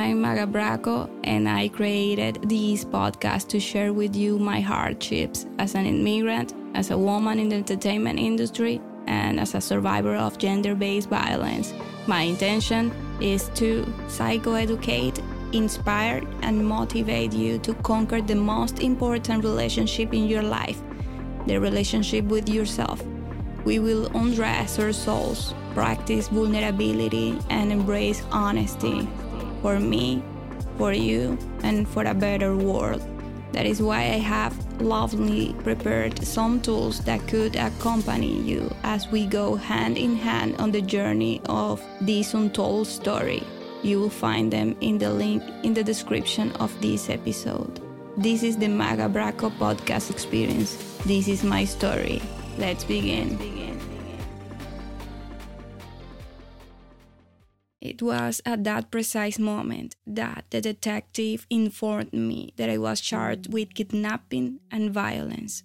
I'm Magga Braco, and I created this podcast to share with you my hardships as an immigrant, as a woman in the entertainment industry, and as a survivor of gender based violence. My intention is to psychoeducate, inspire, and motivate you to conquer the most important relationship in your life the relationship with yourself. We will undress our souls, practice vulnerability, and embrace honesty for me, for you, and for a better world. That is why I have lovingly prepared some tools that could accompany you as we go hand in hand on the journey of this untold story. You will find them in the link in the description of this episode. This is the Magga Braco podcast experience. This is my story. Let's begin. It was at that precise moment that the detective informed me that I was charged with kidnapping and violence.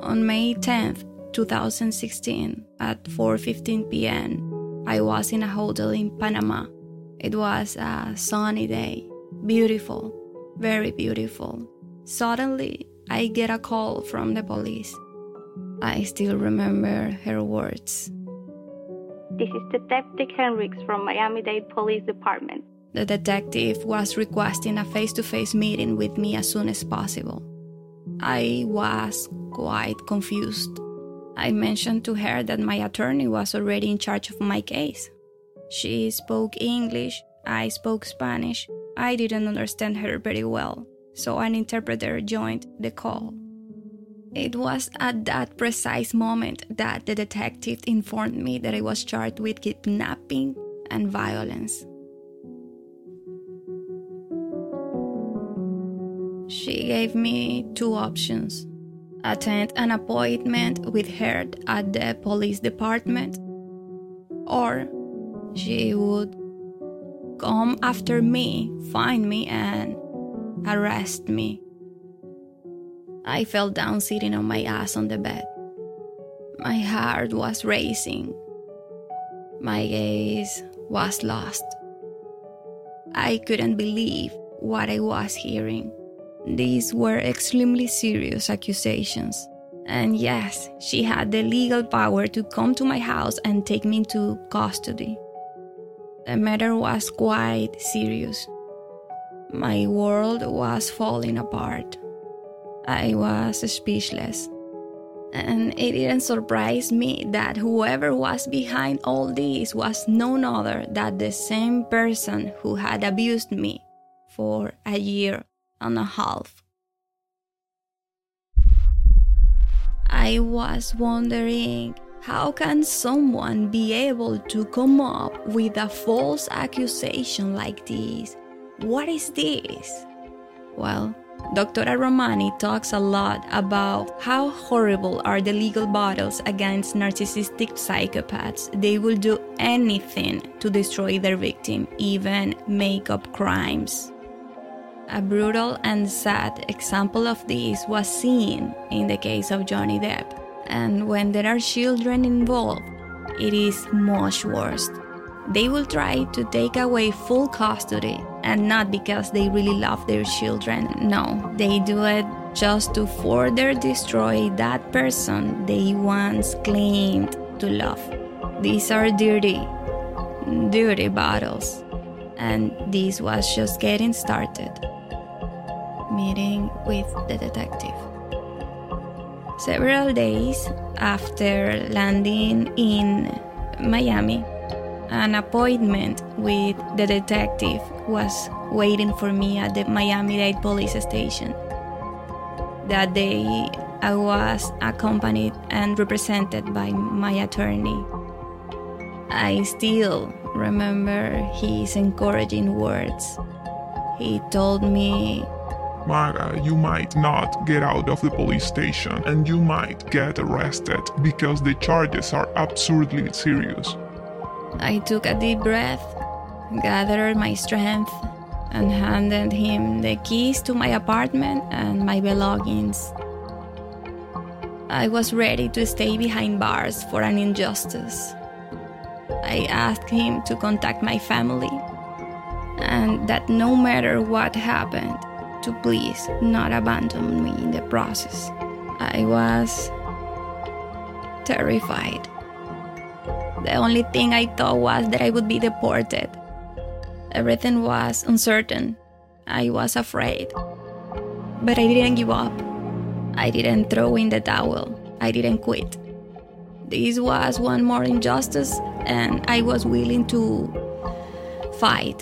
On May 10th, 2016, at 4:15 p.m., I was in a hotel in Panama. It was a sunny day, beautiful, very beautiful. Suddenly, I get a call from the police. I still remember her words. This is Detective Hendricks from Miami Dade Police Department. The detective was requesting a face to face meeting with me as soon as possible. I was quite confused. I mentioned to her that my attorney was already in charge of my case. She spoke English, I spoke Spanish. I didn't understand her very well, so an interpreter joined the call. It was at that precise moment that the detective informed me that I was charged with kidnapping and violence. She gave me two options attend an appointment with her at the police department, or she would come after me, find me, and arrest me. I fell down sitting on my ass on the bed. My heart was racing. My gaze was lost. I couldn't believe what I was hearing. These were extremely serious accusations. And yes, she had the legal power to come to my house and take me into custody. The matter was quite serious. My world was falling apart. I was speechless. And it didn't surprise me that whoever was behind all this was none other than the same person who had abused me for a year and a half. I was wondering how can someone be able to come up with a false accusation like this? What is this? Well, Dr. Ramani talks a lot about how horrible are the legal battles against narcissistic psychopaths. They will do anything to destroy their victim, even make up crimes. A brutal and sad example of this was seen in the case of Johnny Depp. And when there are children involved, it is much worse. They will try to take away full custody, and not because they really love their children. No, they do it just to further destroy that person they once claimed to love. These are dirty, dirty battles, and this was just getting started. Meeting with the detective. Several days after landing in Miami, an appointment with the detective was waiting for me at the Miami Dade police station. That day, I was accompanied and represented by my attorney. I still remember his encouraging words. He told me, Magga, you might not get out of the police station and you might get arrested because the charges are absurdly serious. I took a deep breath, gathered my strength, and handed him the keys to my apartment and my belongings. I was ready to stay behind bars for an injustice. I asked him to contact my family and that no matter what happened, to please not abandon me in the process. I was terrified. The only thing I thought was that I would be deported. Everything was uncertain. I was afraid. But I didn't give up. I didn't throw in the towel. I didn't quit. This was one more injustice, and I was willing to fight.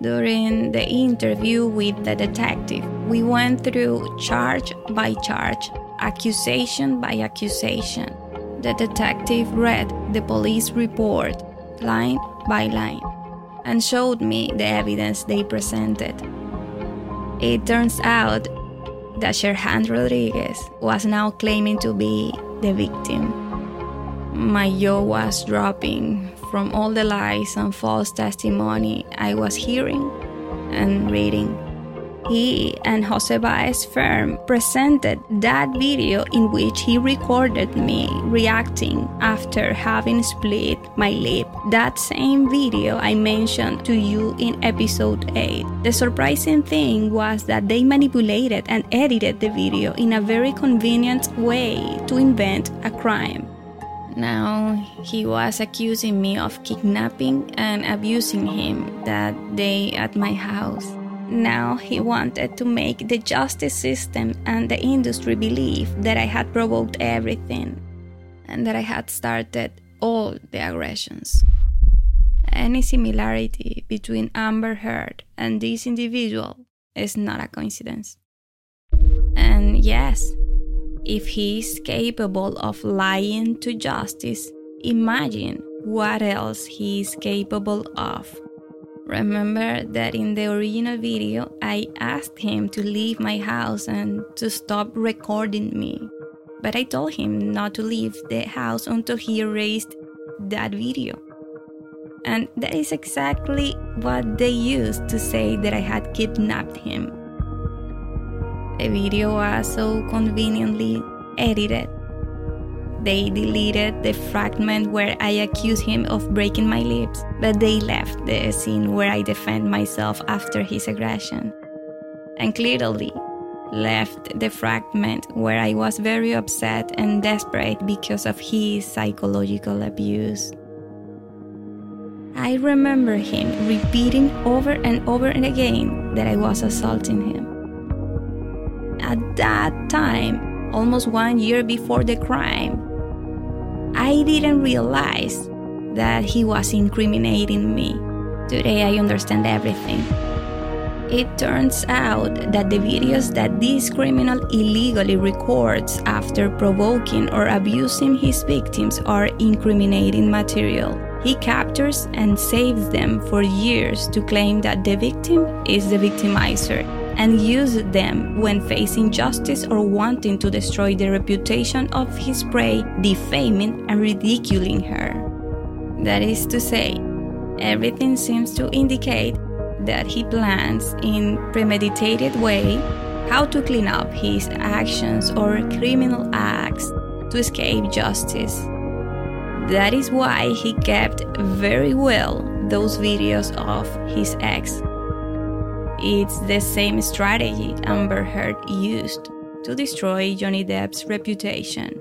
During the interview with the detective, we went through charge by charge, accusation by accusation. The detective read the police report line by line and showed me the evidence they presented. It turns out that Sherhan Rodriguez was now claiming to be the victim. My jaw was dropping from all the lies and false testimony I was hearing and reading. He and Jose Baez firm presented that video in which he recorded me reacting after having split my lip. That same video I mentioned to you in episode 8. The surprising thing was that they manipulated and edited the video in a very convenient way to invent a crime. Now he was accusing me of kidnapping and abusing him that day at my house. Now he wanted to make the justice system and the industry believe that I had provoked everything and that I had started all the aggressions. Any similarity between Amber Heard and this individual is not a coincidence. And yes, if he is capable of lying to justice, imagine what else he is capable of. Remember that in the original video, I asked him to leave my house and to stop recording me. But I told him not to leave the house until he erased that video. And that is exactly what they used to say that I had kidnapped him. The video was so conveniently edited. They deleted the fragment where I accused him of breaking my lips, but they left the scene where I defend myself after his aggression. And clearly left the fragment where I was very upset and desperate because of his psychological abuse. I remember him repeating over and over and again that I was assaulting him at that time, almost one year before the crime, I didn't realize that he was incriminating me. Today I understand everything. It turns out that the videos that this criminal illegally records after provoking or abusing his victims are incriminating material. He captures and saves them for years to claim that the victim is the victimizer and use them when facing justice or wanting to destroy the reputation of his prey, defaming and ridiculing her. That is to say, everything seems to indicate that he plans in premeditated way how to clean up his actions or criminal acts to escape justice. That is why he kept very well those videos of his ex it's the same strategy Amber Heard used to destroy Johnny Depp's reputation.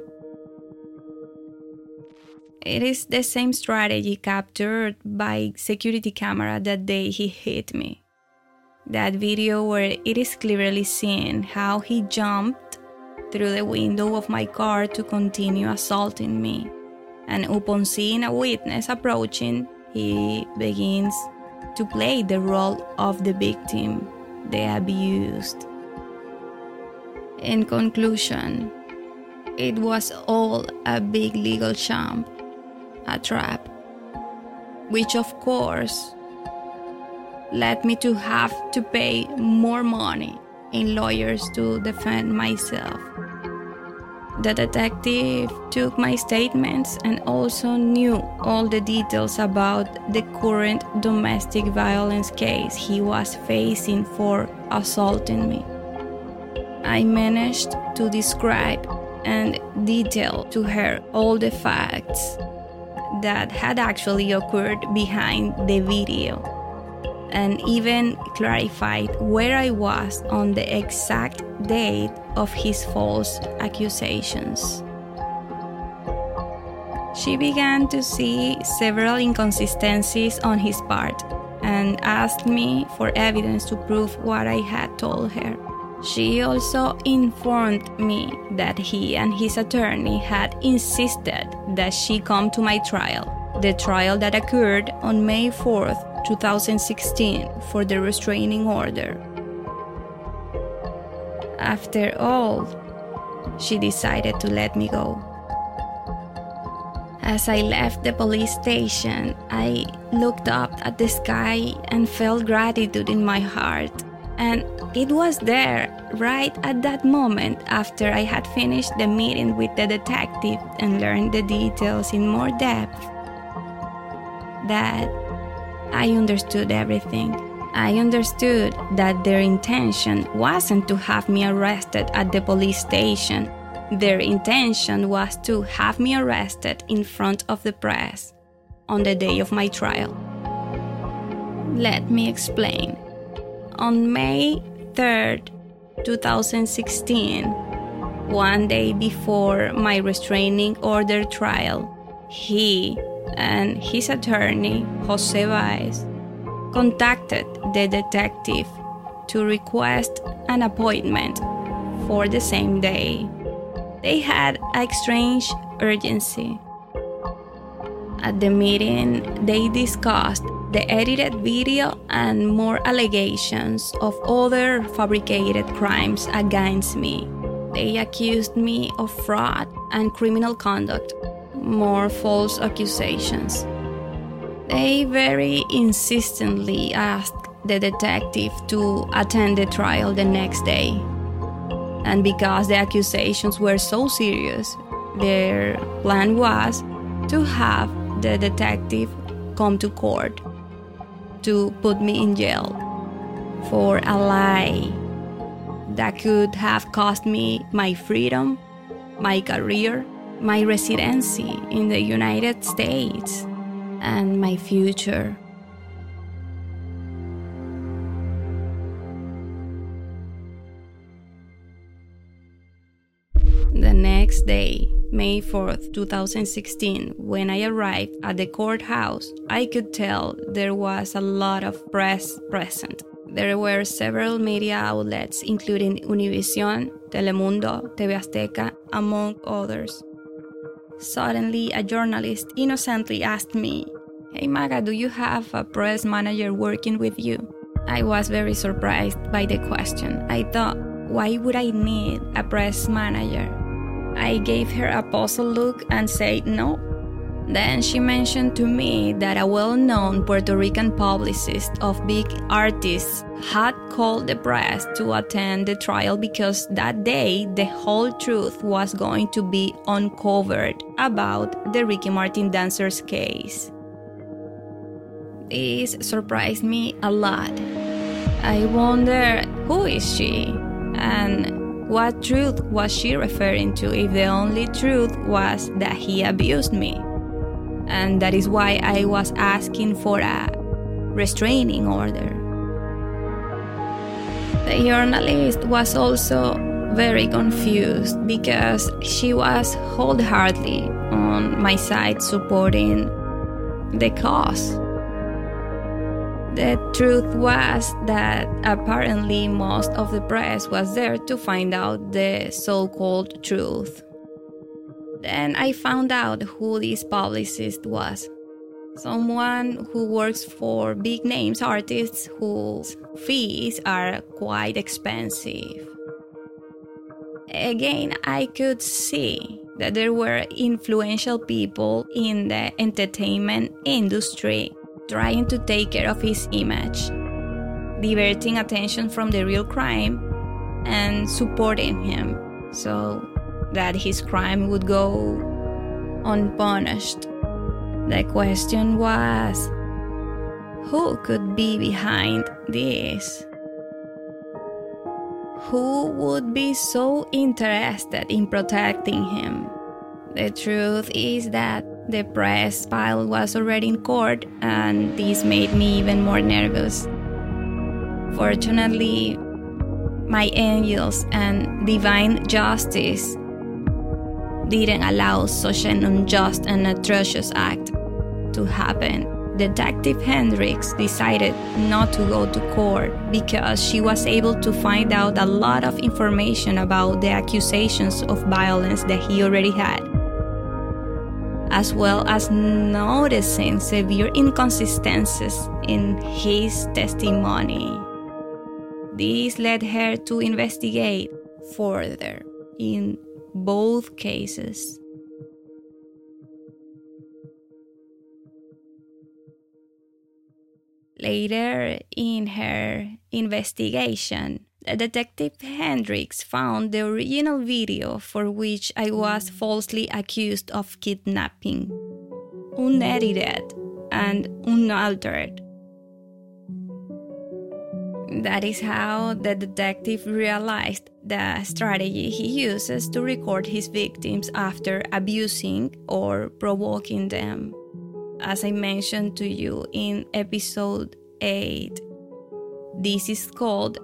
It is the same strategy captured by security camera that day he hit me. That video where it is clearly seen how he jumped through the window of my car to continue assaulting me. And upon seeing a witness approaching, he begins to play the role of the victim, the abused. In conclusion, it was all a big legal sham, a trap, which of course led me to have to pay more money in lawyers to defend myself. The detective took my statements and also knew all the details about the current domestic violence case he was facing for assaulting me. I managed to describe and detail to her all the facts that had actually occurred behind the video, and even clarified where I was on the exact date of his false accusations. She began to see several inconsistencies on his part and asked me for evidence to prove what I had told her. She also informed me that he and his attorney had insisted that she come to my trial, the trial that occurred on May 4th, 2016, for the restraining order. After all, she decided to let me go. As I left the police station, I looked up at the sky and felt gratitude in my heart. And it was there, right at that moment after I had finished the meeting with the detective and learned the details in more depth, that I understood everything. I understood that their intention wasn't to have me arrested at the police station their intention was to have me arrested in front of the press on the day of my trial. Let me explain. On May 3rd, 2016, one day before my restraining order trial, he and his attorney, Jose Baez, contacted the detective to request an appointment for the same day they had a strange urgency. At the meeting, they discussed the edited video and more allegations of other fabricated crimes against me. They accused me of fraud and criminal conduct, more false accusations. They very insistently asked the detective to attend the trial the next day and because the accusations were so serious, their plan was to have the detective come to court to put me in jail for a lie that could have cost me my freedom, my career, my residency in the United States, and my future. Next day, May 4th, 2016, when I arrived at the courthouse, I could tell there was a lot of press present. There were several media outlets, including Univision, Telemundo, TV Azteca, among others. Suddenly, a journalist innocently asked me, Hey Magga, do you have a press manager working with you? I was very surprised by the question. I thought, why would I need a press manager? I gave her a puzzled look and said no. Then she mentioned to me that a well known Puerto Rican publicist of big artists had called the press to attend the trial because that day the whole truth was going to be uncovered about the Ricky Martin dancers case. This surprised me a lot. I wonder who is she and what truth was she referring to if the only truth was that he abused me? And that is why I was asking for a restraining order. The journalist was also very confused because she was wholeheartedly on my side supporting the cause. The truth was that apparently most of the press was there to find out the so called truth. Then I found out who this publicist was. Someone who works for big names artists whose fees are quite expensive. Again, I could see that there were influential people in the entertainment industry trying to take care of his image, diverting attention from the real crime and supporting him so that his crime would go unpunished. The question was who could be behind this? who would be so interested in protecting him? The truth is that the press file was already in court, and this made me even more nervous. Fortunately, my angels and divine justice didn't allow such an unjust and atrocious act to happen. Detective Hendricks decided not to go to court because she was able to find out a lot of information about the accusations of violence that he already had, as well as noticing severe inconsistencies in his testimony. This led her to investigate further in both cases. Later in her investigation, Detective Hendricks found the original video for which I was falsely accused of kidnapping, unedited and unaltered. That is how the detective realized the strategy he uses to record his victims after abusing or provoking them. As I mentioned to you in episode 8, this is called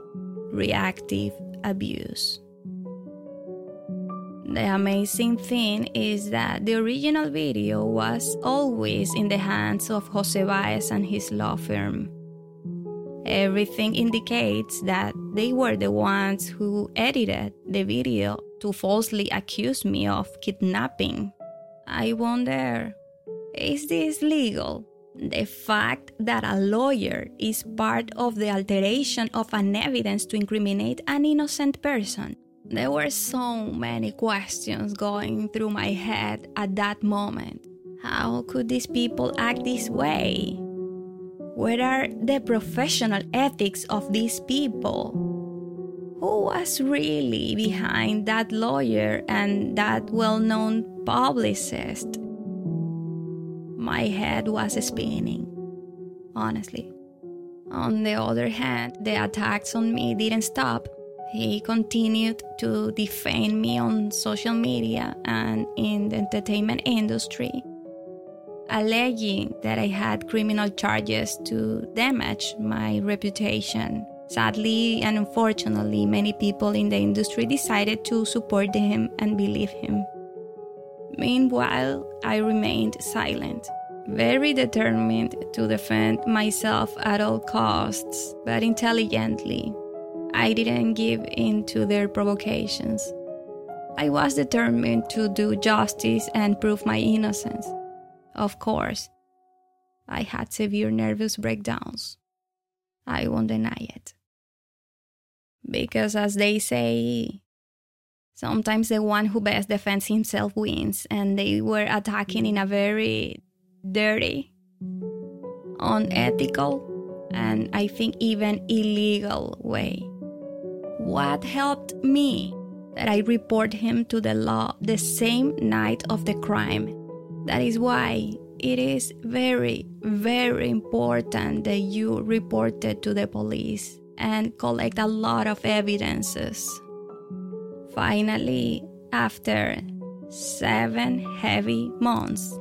reactive abuse. The amazing thing is that the original video was always in the hands of Jose Baez and his law firm. Everything indicates that they were the ones who edited the video to falsely accuse me of kidnapping. I wonder is this legal? The fact that a lawyer is part of the alteration of an evidence to incriminate an innocent person. There were so many questions going through my head at that moment. How could these people act this way? Where are the professional ethics of these people? Who was really behind that lawyer and that well known publicist? My head was spinning, honestly. On the other hand, the attacks on me didn't stop. He continued to defame me on social media and in the entertainment industry alleging that I had criminal charges to damage my reputation. Sadly and unfortunately, many people in the industry decided to support him and believe him. Meanwhile, I remained silent, very determined to defend myself at all costs, but intelligently. I didn't give in to their provocations. I was determined to do justice and prove my innocence. Of course, I had severe nervous breakdowns. I won't deny it. Because, as they say, sometimes the one who best defends himself wins, and they were attacking in a very dirty, unethical, and I think even illegal way. What helped me? That I report him to the law the same night of the crime that is why it is very, very important that you report it to the police and collect a lot of evidences. Finally, after seven heavy months,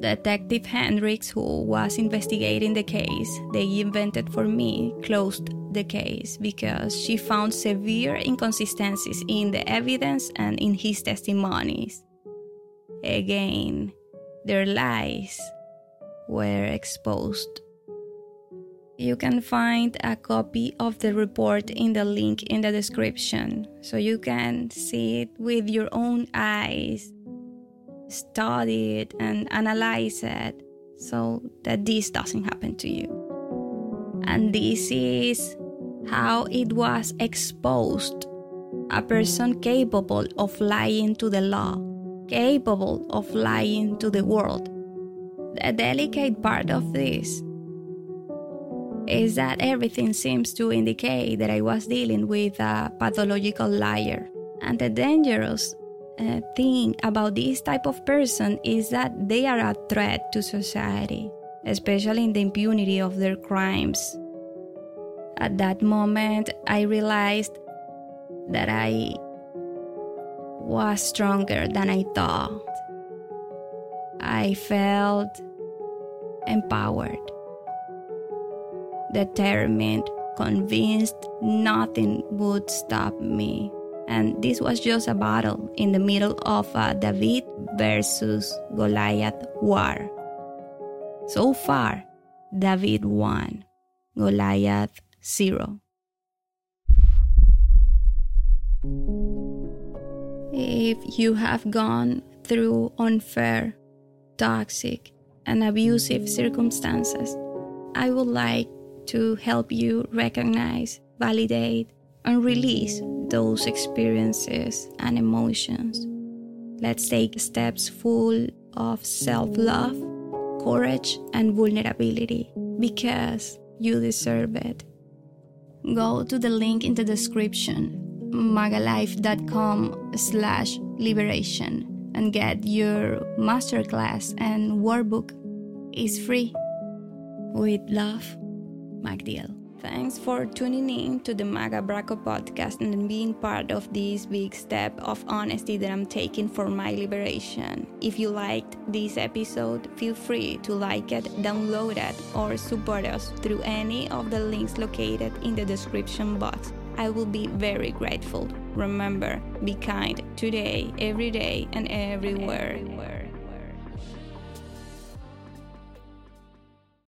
Detective Hendricks, who was investigating the case they invented for me, closed the case because she found severe inconsistencies in the evidence and in his testimonies. Again, their lies were exposed. You can find a copy of the report in the link in the description so you can see it with your own eyes, study it, and analyze it so that this doesn't happen to you. And this is how it was exposed a person capable of lying to the law capable of lying to the world. The delicate part of this is that everything seems to indicate that I was dealing with a pathological liar. And the dangerous uh, thing about this type of person is that they are a threat to society, especially in the impunity of their crimes. At that moment, I realized that I was stronger than I thought. I felt empowered, determined, convinced nothing would stop me. And this was just a battle in the middle of a David versus Goliath war. So far, David won, Goliath zero. If you have gone through unfair, toxic, and abusive circumstances, I would like to help you recognize, validate, and release those experiences and emotions. Let's take steps full of self love, courage, and vulnerability because you deserve it. Go to the link in the description maggalife.com slash liberation and get your masterclass and workbook is free. With love, Magga. Thanks for tuning in to the Magga Braco podcast and being part of this big step of honesty that I'm taking for my liberation. If you liked this episode, feel free to like it, download it, or support us through any of the links located in the description box. I will be very grateful. Remember, be kind today, every day, and everywhere. everywhere.